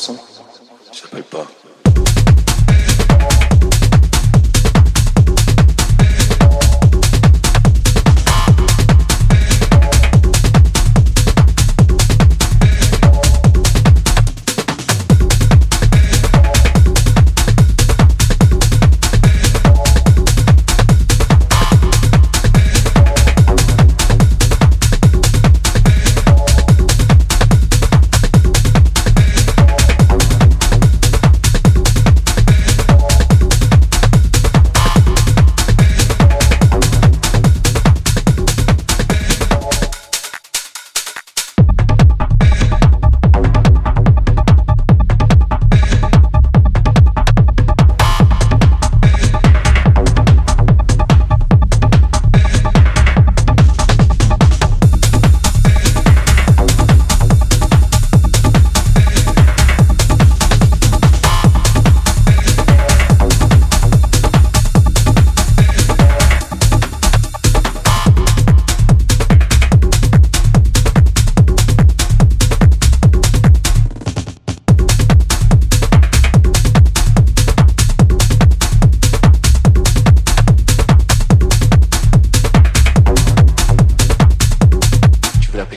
garçon. Je s'appelle pas.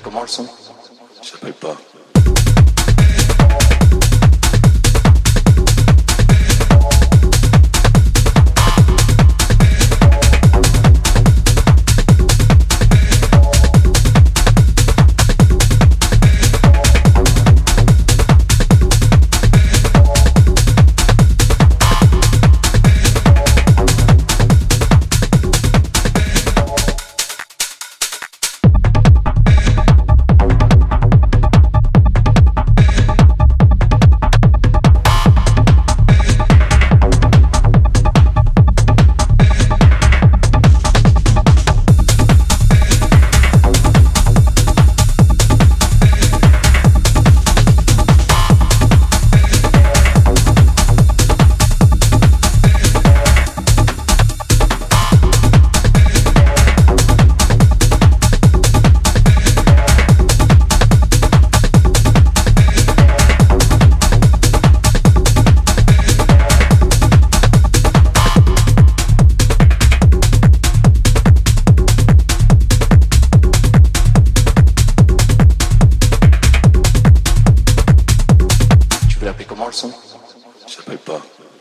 comment le son Je sais pas.